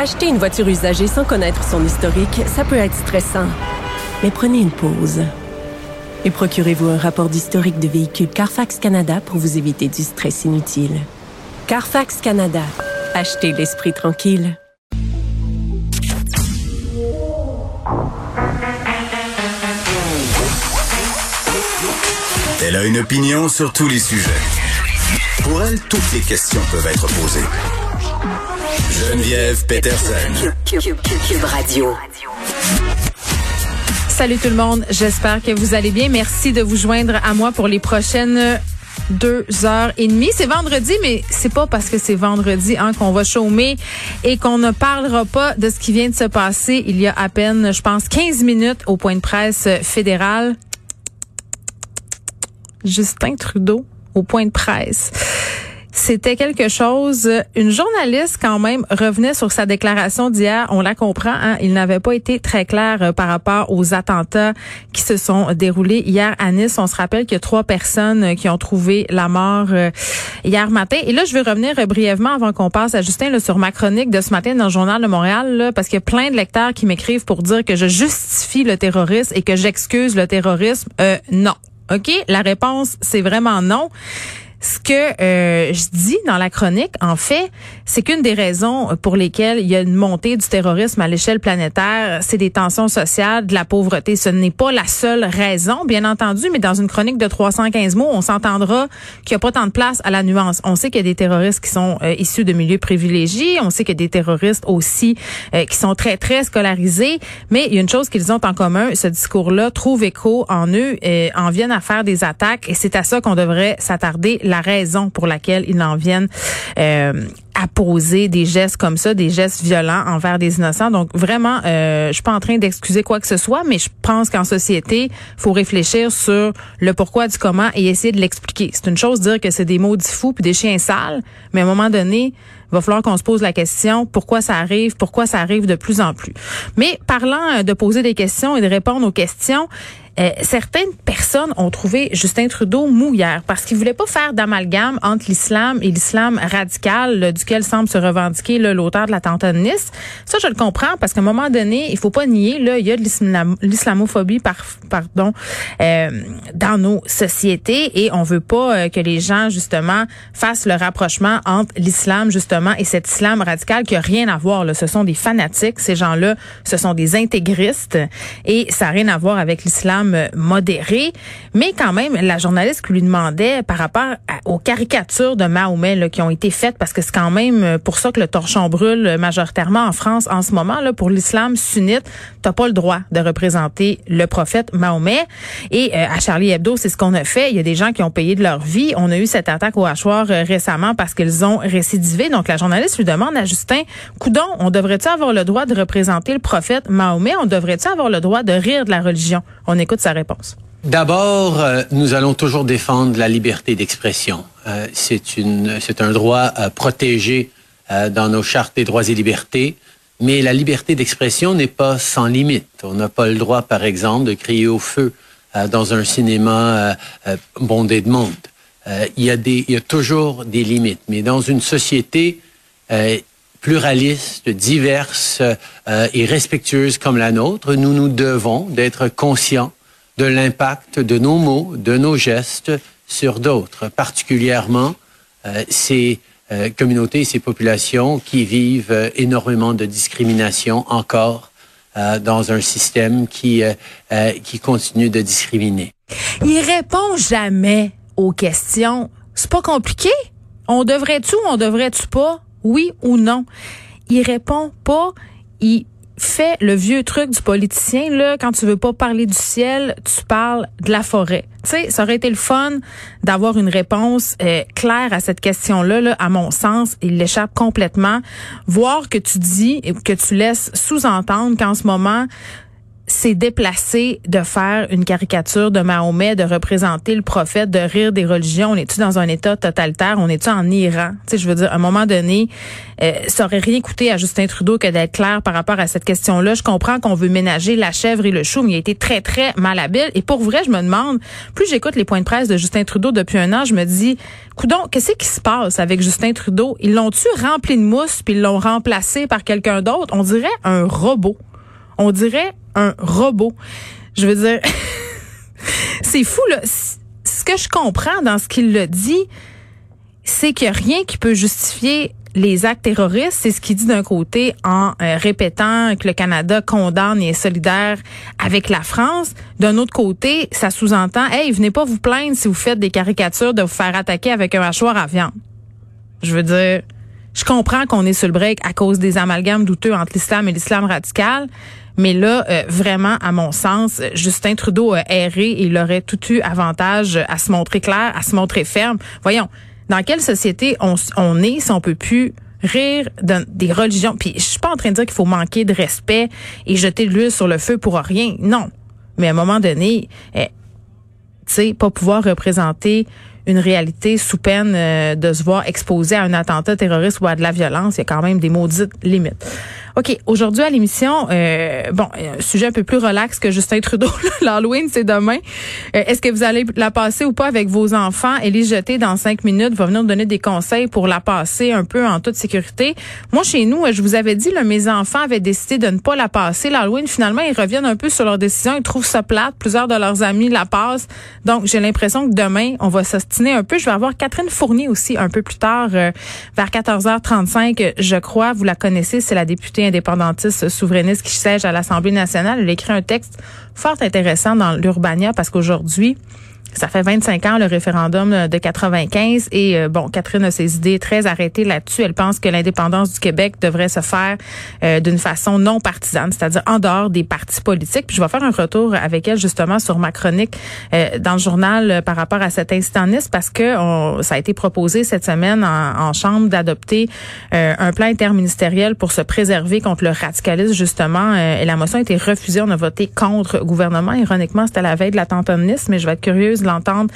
Acheter une voiture usagée sans connaître son historique, ça peut être stressant. Mais prenez une pause. Et procurez-vous un rapport d'historique de véhicule Carfax Canada pour vous éviter du stress inutile. Carfax Canada. Achetez l'esprit tranquille. Elle a une opinion sur tous les sujets. Pour elle, toutes les questions peuvent être posées. Geneviève Peterson. Cube Radio. Salut tout le monde, j'espère que vous allez bien. Merci de vous joindre à moi pour les prochaines deux heures et demie. C'est vendredi, mais c'est pas parce que c'est vendredi hein, qu'on va chômer et qu'on ne parlera pas de ce qui vient de se passer il y a à peine, je pense, 15 minutes au point de presse fédéral. Justin Trudeau au point de presse. C'était quelque chose. Une journaliste, quand même, revenait sur sa déclaration d'hier. On la comprend. Hein? Il n'avait pas été très clair euh, par rapport aux attentats qui se sont déroulés hier à Nice. On se rappelle qu'il y a trois personnes euh, qui ont trouvé la mort euh, hier matin. Et là, je vais revenir brièvement avant qu'on passe à Justin là, sur ma chronique de ce matin dans le Journal de Montréal, là, parce qu'il y a plein de lecteurs qui m'écrivent pour dire que je justifie le terrorisme et que j'excuse le terrorisme. Euh, non. OK? La réponse, c'est vraiment non. Ce que euh, je dis dans la chronique, en fait, c'est qu'une des raisons pour lesquelles il y a une montée du terrorisme à l'échelle planétaire, c'est des tensions sociales, de la pauvreté. Ce n'est pas la seule raison, bien entendu, mais dans une chronique de 315 mots, on s'entendra qu'il n'y a pas tant de place à la nuance. On sait qu'il y a des terroristes qui sont euh, issus de milieux privilégiés, on sait qu'il y a des terroristes aussi euh, qui sont très, très scolarisés, mais il y a une chose qu'ils ont en commun, ce discours-là trouve écho en eux, et en viennent à faire des attaques, et c'est à ça qu'on devrait s'attarder la raison pour laquelle ils en viennent euh, à poser des gestes comme ça, des gestes violents envers des innocents. Donc vraiment, euh, je suis pas en train d'excuser quoi que ce soit, mais je pense qu'en société, faut réfléchir sur le pourquoi du comment et essayer de l'expliquer. C'est une chose de dire que c'est des maudits fous puis des chiens sales, mais à un moment donné, il va falloir qu'on se pose la question pourquoi ça arrive, pourquoi ça arrive de plus en plus. Mais parlant de poser des questions et de répondre aux questions, euh, certaines personnes ont trouvé Justin Trudeau mou hier parce qu'il voulait pas faire d'amalgame entre l'islam et l'islam radical duquel semble se revendiquer l'auteur de l'attentat de Nice. Ça, je le comprends parce qu'à un moment donné, il faut pas nier, là, il y a de l'islamophobie par, pardon, euh, dans nos sociétés et on veut pas euh, que les gens, justement, fassent le rapprochement entre l'islam, justement, et cet islam radical qui a rien à voir. Là. Ce sont des fanatiques. Ces gens-là, ce sont des intégristes et ça n'a rien à voir avec l'islam modéré, mais quand même, la journaliste lui demandait par rapport aux caricatures de Mahomet qui ont été faites, parce que c'est quand même euh, pour ça que le torchon brûle majoritairement en France en ce moment, là, pour l'islam sunnite, t'as pas le droit de représenter le prophète Mahomet. Et euh, à Charlie Hebdo, c'est ce qu'on a fait. Il y a des gens qui ont payé de leur vie. On a eu cette attaque au hachoir euh, récemment parce qu'ils ont récidivé. Donc la journaliste lui demande à Justin, Coudon, on devrait-tu avoir le droit de représenter le prophète Mahomet? On devrait-tu avoir le droit de rire de la religion? On écoute sa réponse. D'abord, euh, nous allons toujours défendre la liberté d'expression. Euh, c'est un droit euh, protégé dans nos chartes des droits et libertés. Mais la liberté d'expression n'est pas sans limite. On n'a pas le droit, par exemple, de crier au feu dans un cinéma bondé de monde. il, y a des, il y a toujours des limites. Mais dans une société pluraliste, diverse et respectueuse comme la nôtre, nous nous devons d'être conscients de l'impact de nos mots, de nos gestes sur d'autres, particulièrement euh, ces euh, communautés, ces populations qui vivent euh, énormément de discrimination encore dans un système qui, qui continue de discriminer. Il répond jamais aux questions. C'est pas compliqué. On devrait-tu on devrait-tu pas? Oui ou non? Il répond pas. Il fais le vieux truc du politicien là quand tu veux pas parler du ciel, tu parles de la forêt. Tu sais, ça aurait été le fun d'avoir une réponse euh, claire à cette question-là là, à mon sens, il l'échappe complètement. Voir que tu dis et que tu laisses sous-entendre qu'en ce moment c'est déplacé de faire une caricature de Mahomet, de représenter le prophète, de rire des religions. On est-tu dans un État totalitaire? On est-tu en Iran? Tu sais, je veux dire, à un moment donné, euh, ça aurait rien coûté à Justin Trudeau que d'être clair par rapport à cette question-là. Je comprends qu'on veut ménager la chèvre et le chou, mais il a été très, très malhabile. Et pour vrai, je me demande, plus j'écoute les points de presse de Justin Trudeau depuis un an, je me dis, coudon, qu'est-ce qui se passe avec Justin Trudeau? Ils l'ont-tu rempli de mousse puis ils l'ont remplacé par quelqu'un d'autre? On dirait un robot. On dirait un robot. Je veux dire, c'est fou, là. Ce que je comprends dans ce qu'il le dit, c'est qu'il a rien qui peut justifier les actes terroristes, c'est ce qu'il dit d'un côté en euh, répétant que le Canada condamne et est solidaire avec la France. D'un autre côté, ça sous-entend, hey, venez pas vous plaindre si vous faites des caricatures de vous faire attaquer avec un mâchoire à viande. Je veux dire, je comprends qu'on est sur le break à cause des amalgames douteux entre l'islam et l'islam radical, mais là, euh, vraiment, à mon sens, Justin Trudeau a erré et il aurait tout eu avantage à se montrer clair, à se montrer ferme. Voyons, dans quelle société on, est si on peut plus rire de, des religions? Puis je suis pas en train de dire qu'il faut manquer de respect et jeter de l'huile sur le feu pour rien. Non. Mais à un moment donné, eh, tu sais, pas pouvoir représenter une réalité sous peine euh, de se voir exposé à un attentat terroriste ou à de la violence, il y a quand même des maudites limites. OK, aujourd'hui à l'émission, euh, bon, un sujet un peu plus relax que Justin Trudeau. L'Halloween, c'est demain. Euh, est-ce que vous allez la passer ou pas avec vos enfants? Élise Jeté, dans cinq minutes, va venir nous donner des conseils pour la passer un peu en toute sécurité. Moi, chez nous, je vous avais dit, là, mes enfants avaient décidé de ne pas la passer. L'Halloween, finalement, ils reviennent un peu sur leur décision. Ils trouvent ça plate. Plusieurs de leurs amis la passent. Donc, j'ai l'impression que demain, on va s'ostiner un peu. Je vais avoir Catherine Fournier aussi un peu plus tard, euh, vers 14h35, je crois. Vous la connaissez, c'est la députée indépendantiste souverainiste qui siège à l'Assemblée nationale. Elle écrit un texte fort intéressant dans l'Urbania parce qu'aujourd'hui, ça fait 25 ans le référendum de 95 et euh, bon, Catherine a ses idées très arrêtées là-dessus. Elle pense que l'indépendance du Québec devrait se faire euh, d'une façon non partisane, c'est-à-dire en dehors des partis politiques. Puis je vais faire un retour avec elle justement sur ma chronique euh, dans le journal par rapport à cet incident parce que ça a été proposé cette semaine en, chambre d'adopter un plan interministériel pour se préserver contre le radicalisme justement. et la motion a été refusée. On a voté contre le gouvernement. Ironiquement, c'était la veille de la Nice, mais je vais être curieuse de l'entendre